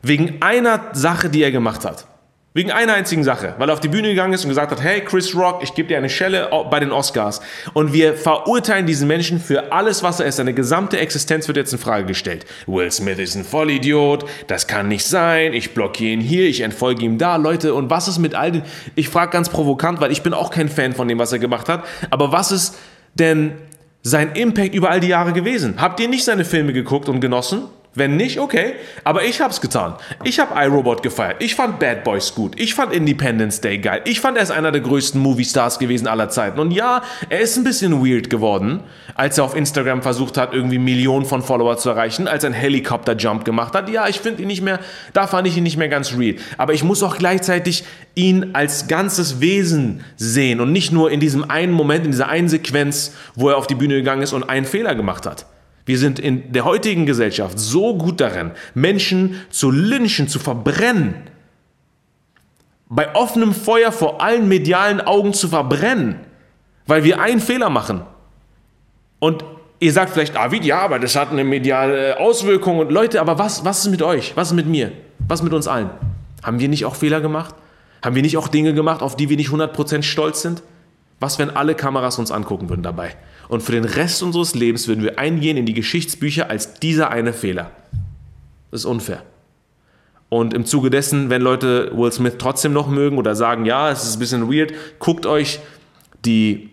wegen einer Sache, die er gemacht hat? Wegen einer einzigen Sache, weil er auf die Bühne gegangen ist und gesagt hat, hey Chris Rock, ich gebe dir eine Schelle bei den Oscars. Und wir verurteilen diesen Menschen für alles, was er ist. Seine gesamte Existenz wird jetzt in Frage gestellt. Will Smith ist ein Vollidiot, das kann nicht sein, ich blockiere ihn hier, ich entfolge ihm da. Leute, und was ist mit all den... Ich frage ganz provokant, weil ich bin auch kein Fan von dem, was er gemacht hat. Aber was ist denn sein Impact über all die Jahre gewesen? Habt ihr nicht seine Filme geguckt und genossen? Wenn nicht, okay. Aber ich hab's getan. Ich hab iRobot gefeiert. Ich fand Bad Boys gut. Ich fand Independence Day geil. Ich fand er ist einer der größten Movie-Stars gewesen aller Zeiten. Und ja, er ist ein bisschen weird geworden, als er auf Instagram versucht hat, irgendwie Millionen von Follower zu erreichen, als er einen Helikopter-Jump gemacht hat. Ja, ich finde ihn nicht mehr, da fand ich ihn nicht mehr ganz real. Aber ich muss auch gleichzeitig ihn als ganzes Wesen sehen und nicht nur in diesem einen Moment, in dieser einen Sequenz, wo er auf die Bühne gegangen ist und einen Fehler gemacht hat. Wir sind in der heutigen Gesellschaft so gut darin, Menschen zu lynchen, zu verbrennen, bei offenem Feuer vor allen medialen Augen zu verbrennen, weil wir einen Fehler machen. Und ihr sagt vielleicht, David, ja, aber das hat eine mediale Auswirkung. Und Leute, aber was, was ist mit euch? Was ist mit mir? Was ist mit uns allen? Haben wir nicht auch Fehler gemacht? Haben wir nicht auch Dinge gemacht, auf die wir nicht 100% stolz sind? Was, wenn alle Kameras uns angucken würden dabei? Und für den Rest unseres Lebens würden wir eingehen in die Geschichtsbücher als dieser eine Fehler. Das ist unfair. Und im Zuge dessen, wenn Leute Will Smith trotzdem noch mögen oder sagen, ja, es ist ein bisschen weird, guckt euch die,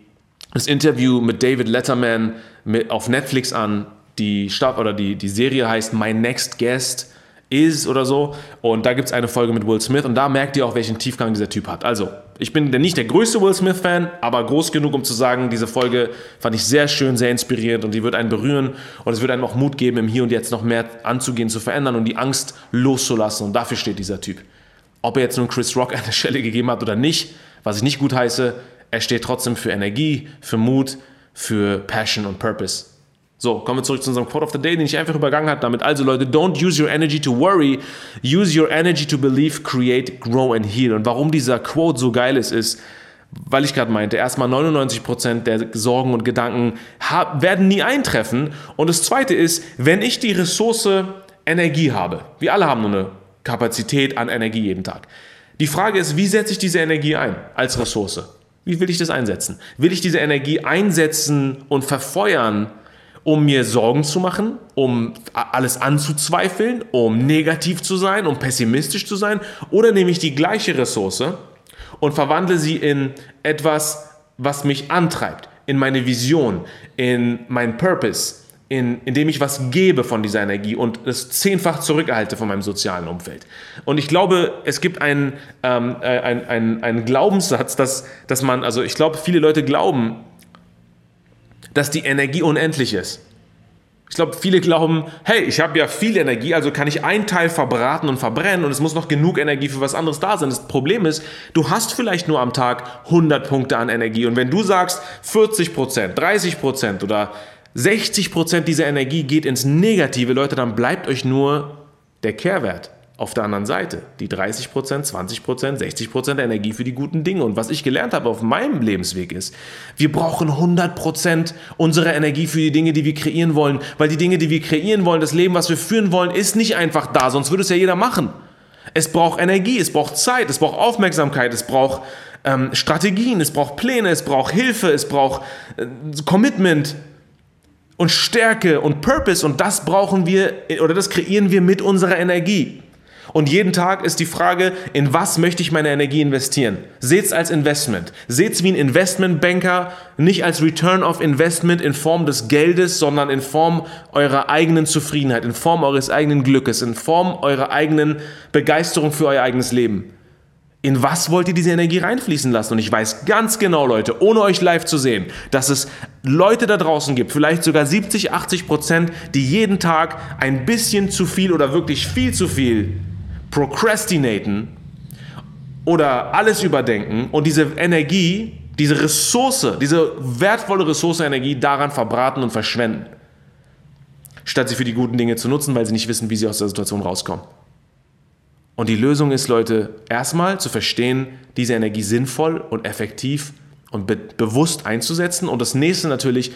das Interview mit David Letterman mit, auf Netflix an. Die, Stab, oder die, die Serie heißt My Next Guest is oder so. Und da gibt es eine Folge mit Will Smith und da merkt ihr auch, welchen Tiefgang dieser Typ hat. Also, ich bin nicht der größte Will Smith-Fan, aber groß genug, um zu sagen, diese Folge fand ich sehr schön, sehr inspirierend und die wird einen berühren und es wird einem auch Mut geben, im Hier und Jetzt noch mehr anzugehen, zu verändern und die Angst loszulassen. Und dafür steht dieser Typ. Ob er jetzt nun Chris Rock eine Stelle gegeben hat oder nicht, was ich nicht gut heiße, er steht trotzdem für Energie, für Mut, für Passion und Purpose. So, kommen wir zurück zu unserem Quote of the Day, den ich einfach übergangen habe damit. Also Leute, don't use your energy to worry, use your energy to believe, create, grow and heal. Und warum dieser Quote so geil ist, ist, weil ich gerade meinte, erstmal 99% der Sorgen und Gedanken werden nie eintreffen. Und das Zweite ist, wenn ich die Ressource Energie habe, wir alle haben nur eine Kapazität an Energie jeden Tag. Die Frage ist, wie setze ich diese Energie ein als Ressource? Wie will ich das einsetzen? Will ich diese Energie einsetzen und verfeuern, um mir Sorgen zu machen, um alles anzuzweifeln, um negativ zu sein, um pessimistisch zu sein? Oder nehme ich die gleiche Ressource und verwandle sie in etwas, was mich antreibt, in meine Vision, in meinen Purpose, in, indem ich was gebe von dieser Energie und es zehnfach zurückerhalte von meinem sozialen Umfeld. Und ich glaube, es gibt einen, ähm, äh, einen, einen, einen Glaubenssatz, dass, dass man, also ich glaube, viele Leute glauben, dass die Energie unendlich ist. Ich glaube, viele glauben, hey, ich habe ja viel Energie, also kann ich einen Teil verbraten und verbrennen und es muss noch genug Energie für was anderes da sein. Das Problem ist, du hast vielleicht nur am Tag 100 Punkte an Energie und wenn du sagst, 40 Prozent, 30 Prozent oder 60 Prozent dieser Energie geht ins Negative, Leute, dann bleibt euch nur der Kehrwert auf der anderen Seite die 30%, 20%, 60% Energie für die guten Dinge. Und was ich gelernt habe auf meinem Lebensweg ist, wir brauchen 100% unserer Energie für die Dinge, die wir kreieren wollen. Weil die Dinge, die wir kreieren wollen, das Leben, was wir führen wollen, ist nicht einfach da, sonst würde es ja jeder machen. Es braucht Energie, es braucht Zeit, es braucht Aufmerksamkeit, es braucht ähm, Strategien, es braucht Pläne, es braucht Hilfe, es braucht äh, Commitment und Stärke und Purpose und das brauchen wir oder das kreieren wir mit unserer Energie. Und jeden Tag ist die Frage, in was möchte ich meine Energie investieren? Seht es als Investment. Seht es wie ein Investmentbanker, nicht als Return of Investment in Form des Geldes, sondern in Form eurer eigenen Zufriedenheit, in Form eures eigenen Glückes, in Form eurer eigenen Begeisterung für euer eigenes Leben. In was wollt ihr diese Energie reinfließen lassen? Und ich weiß ganz genau, Leute, ohne euch live zu sehen, dass es Leute da draußen gibt, vielleicht sogar 70, 80 Prozent, die jeden Tag ein bisschen zu viel oder wirklich viel zu viel procrastinaten oder alles überdenken und diese Energie, diese Ressource, diese wertvolle Ressource Energie daran verbraten und verschwenden, statt sie für die guten Dinge zu nutzen, weil sie nicht wissen, wie sie aus der Situation rauskommen. Und die Lösung ist, Leute, erstmal zu verstehen, diese Energie sinnvoll und effektiv und be bewusst einzusetzen. Und das nächste natürlich,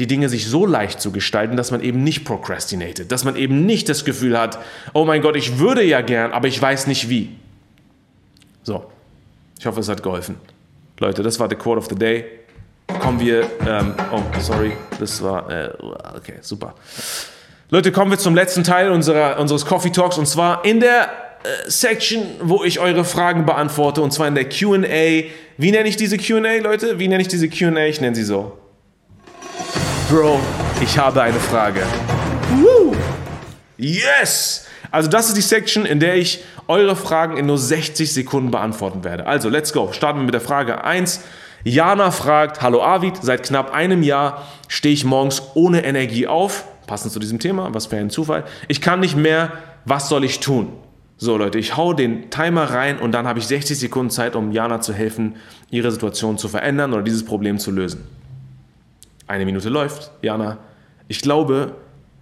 die Dinge sich so leicht zu gestalten, dass man eben nicht procrastinated, dass man eben nicht das Gefühl hat, oh mein Gott, ich würde ja gern, aber ich weiß nicht wie. So, ich hoffe, es hat geholfen. Leute, das war der Quote of the Day. Kommen wir, ähm, oh, sorry, das war, äh, okay, super. Leute, kommen wir zum letzten Teil unserer, unseres Coffee Talks und zwar in der äh, Section, wo ich eure Fragen beantworte und zwar in der QA. Wie nenne ich diese QA, Leute? Wie nenne ich diese QA? Ich nenne sie so. Bro, ich habe eine Frage. Woo! Yes! Also das ist die Section, in der ich eure Fragen in nur 60 Sekunden beantworten werde. Also, let's go. Starten wir mit der Frage 1. Jana fragt, hallo Avid, seit knapp einem Jahr stehe ich morgens ohne Energie auf. Passend zu diesem Thema, was für ein Zufall. Ich kann nicht mehr, was soll ich tun? So Leute, ich hau den Timer rein und dann habe ich 60 Sekunden Zeit, um Jana zu helfen, ihre Situation zu verändern oder dieses Problem zu lösen. Eine Minute läuft. Jana, ich glaube,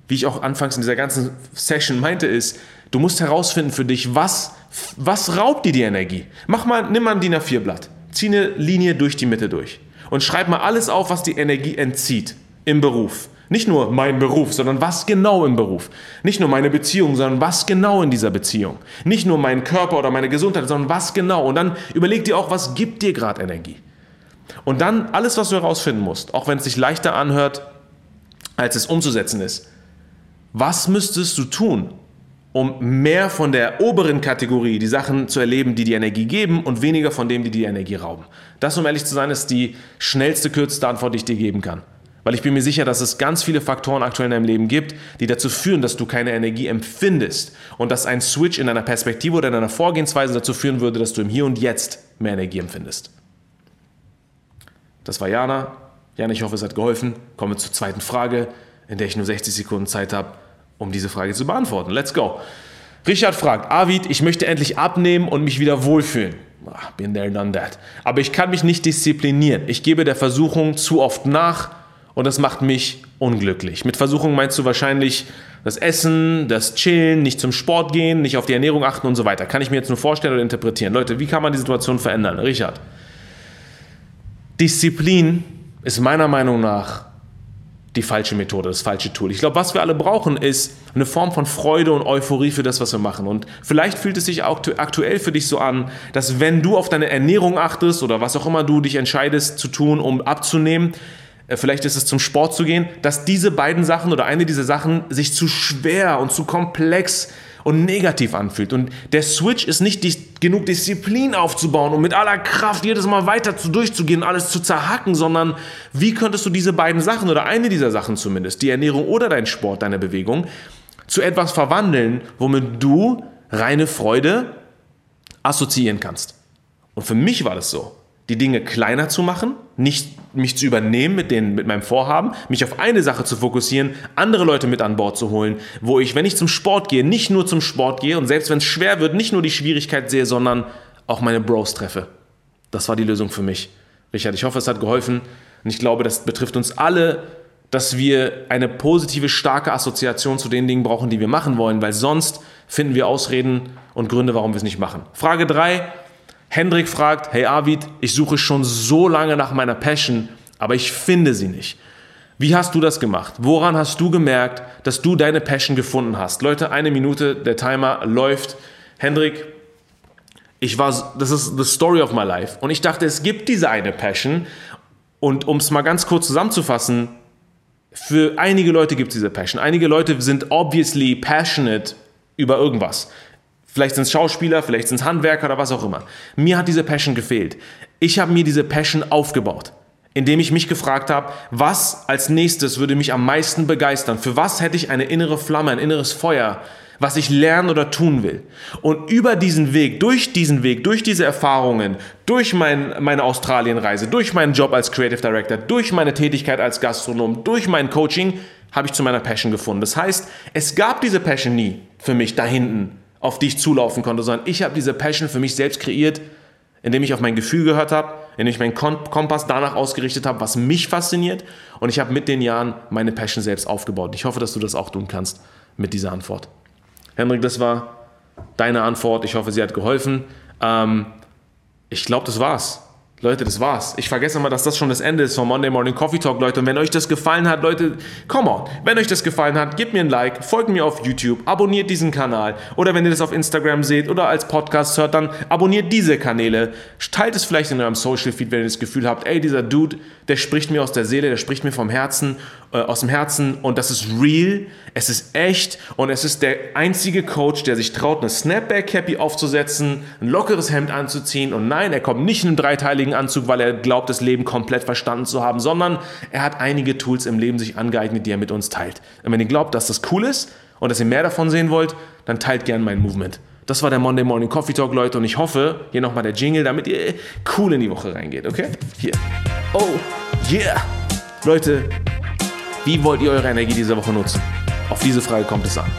wie ich auch anfangs in dieser ganzen Session meinte, ist, du musst herausfinden für dich, was, was raubt dir die Energie. Mach mal, nimm mal ein DIN A4-Blatt, zieh eine Linie durch die Mitte durch und schreib mal alles auf, was die Energie entzieht im Beruf. Nicht nur mein Beruf, sondern was genau im Beruf. Nicht nur meine Beziehung, sondern was genau in dieser Beziehung. Nicht nur mein Körper oder meine Gesundheit, sondern was genau. Und dann überleg dir auch, was gibt dir gerade Energie. Und dann alles, was du herausfinden musst, auch wenn es sich leichter anhört, als es umzusetzen ist. Was müsstest du tun, um mehr von der oberen Kategorie die Sachen zu erleben, die die Energie geben und weniger von dem, die die Energie rauben? Das, um ehrlich zu sein, ist die schnellste, kürzeste Antwort, die ich dir geben kann. Weil ich bin mir sicher, dass es ganz viele Faktoren aktuell in deinem Leben gibt, die dazu führen, dass du keine Energie empfindest und dass ein Switch in deiner Perspektive oder in deiner Vorgehensweise dazu führen würde, dass du im Hier und Jetzt mehr Energie empfindest. Das war Jana. Jana, ich hoffe, es hat geholfen. Kommen wir zur zweiten Frage, in der ich nur 60 Sekunden Zeit habe, um diese Frage zu beantworten. Let's go. Richard fragt, Avid, ich möchte endlich abnehmen und mich wieder wohlfühlen. Ach, been there, done that. Aber ich kann mich nicht disziplinieren. Ich gebe der Versuchung zu oft nach und das macht mich unglücklich. Mit Versuchung meinst du wahrscheinlich das Essen, das Chillen, nicht zum Sport gehen, nicht auf die Ernährung achten und so weiter. Kann ich mir jetzt nur vorstellen oder interpretieren. Leute, wie kann man die Situation verändern? Richard. Disziplin ist meiner Meinung nach die falsche Methode, das falsche Tool. Ich glaube, was wir alle brauchen, ist eine Form von Freude und Euphorie für das, was wir machen. Und vielleicht fühlt es sich auch aktuell für dich so an, dass wenn du auf deine Ernährung achtest oder was auch immer du dich entscheidest zu tun, um abzunehmen, äh, vielleicht ist es zum Sport zu gehen, dass diese beiden Sachen oder eine dieser Sachen sich zu schwer und zu komplex und negativ anfühlt. Und der Switch ist nicht die, genug Disziplin aufzubauen und mit aller Kraft jedes Mal weiter zu, durchzugehen, alles zu zerhacken, sondern wie könntest du diese beiden Sachen oder eine dieser Sachen zumindest, die Ernährung oder dein Sport, deine Bewegung, zu etwas verwandeln, womit du reine Freude assoziieren kannst. Und für mich war das so die Dinge kleiner zu machen, nicht mich zu übernehmen mit, den, mit meinem Vorhaben, mich auf eine Sache zu fokussieren, andere Leute mit an Bord zu holen, wo ich, wenn ich zum Sport gehe, nicht nur zum Sport gehe und selbst wenn es schwer wird, nicht nur die Schwierigkeit sehe, sondern auch meine Bros treffe. Das war die Lösung für mich. Richard, ich hoffe, es hat geholfen und ich glaube, das betrifft uns alle, dass wir eine positive, starke Assoziation zu den Dingen brauchen, die wir machen wollen, weil sonst finden wir Ausreden und Gründe, warum wir es nicht machen. Frage 3. Hendrik fragt, hey Arvid, ich suche schon so lange nach meiner Passion, aber ich finde sie nicht. Wie hast du das gemacht? Woran hast du gemerkt, dass du deine Passion gefunden hast? Leute, eine Minute, der Timer läuft. Hendrik, ich war, das ist the story of my life. Und ich dachte, es gibt diese eine Passion. Und um es mal ganz kurz zusammenzufassen, für einige Leute gibt es diese Passion. Einige Leute sind obviously passionate über irgendwas. Vielleicht sind es Schauspieler, vielleicht sind es Handwerker oder was auch immer. Mir hat diese Passion gefehlt. Ich habe mir diese Passion aufgebaut, indem ich mich gefragt habe, was als nächstes würde mich am meisten begeistern? Für was hätte ich eine innere Flamme, ein inneres Feuer, was ich lernen oder tun will? Und über diesen Weg, durch diesen Weg, durch diese Erfahrungen, durch mein, meine Australienreise, durch meinen Job als Creative Director, durch meine Tätigkeit als Gastronom, durch mein Coaching, habe ich zu meiner Passion gefunden. Das heißt, es gab diese Passion nie für mich da hinten auf die ich zulaufen konnte, sondern ich habe diese Passion für mich selbst kreiert, indem ich auf mein Gefühl gehört habe, indem ich meinen Kompass danach ausgerichtet habe, was mich fasziniert. Und ich habe mit den Jahren meine Passion selbst aufgebaut. Ich hoffe, dass du das auch tun kannst mit dieser Antwort. Henrik, das war deine Antwort. Ich hoffe, sie hat geholfen. Ähm, ich glaube, das war's. Leute, das war's. Ich vergesse mal, dass das schon das Ende ist von Monday Morning Coffee Talk, Leute. Und wenn euch das gefallen hat, Leute, come on. Wenn euch das gefallen hat, gebt mir ein Like, folgt mir auf YouTube, abonniert diesen Kanal. Oder wenn ihr das auf Instagram seht oder als Podcast hört, dann abonniert diese Kanäle. Teilt es vielleicht in eurem Social Feed, wenn ihr das Gefühl habt, ey, dieser Dude, der spricht mir aus der Seele, der spricht mir vom Herzen, äh, aus dem Herzen. Und das ist real, es ist echt und es ist der einzige Coach, der sich traut, eine Snapback-Cappy aufzusetzen, ein lockeres Hemd anzuziehen. Und nein, er kommt nicht in einem dreiteiligen Anzug, weil er glaubt, das Leben komplett verstanden zu haben, sondern er hat einige Tools im Leben sich angeeignet, die er mit uns teilt. Und wenn ihr glaubt, dass das cool ist und dass ihr mehr davon sehen wollt, dann teilt gerne mein Movement. Das war der Monday Morning Coffee Talk, Leute, und ich hoffe, hier nochmal der Jingle, damit ihr cool in die Woche reingeht, okay? Hier. Oh, yeah! Leute, wie wollt ihr eure Energie diese Woche nutzen? Auf diese Frage kommt es an.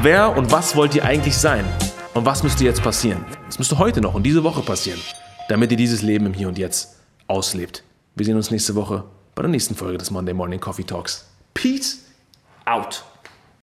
Wer und was wollt ihr eigentlich sein? Und was müsste jetzt passieren? Was müsste heute noch und diese Woche passieren? damit ihr dieses Leben im Hier und Jetzt auslebt. Wir sehen uns nächste Woche bei der nächsten Folge des Monday Morning Coffee Talks. Peace out.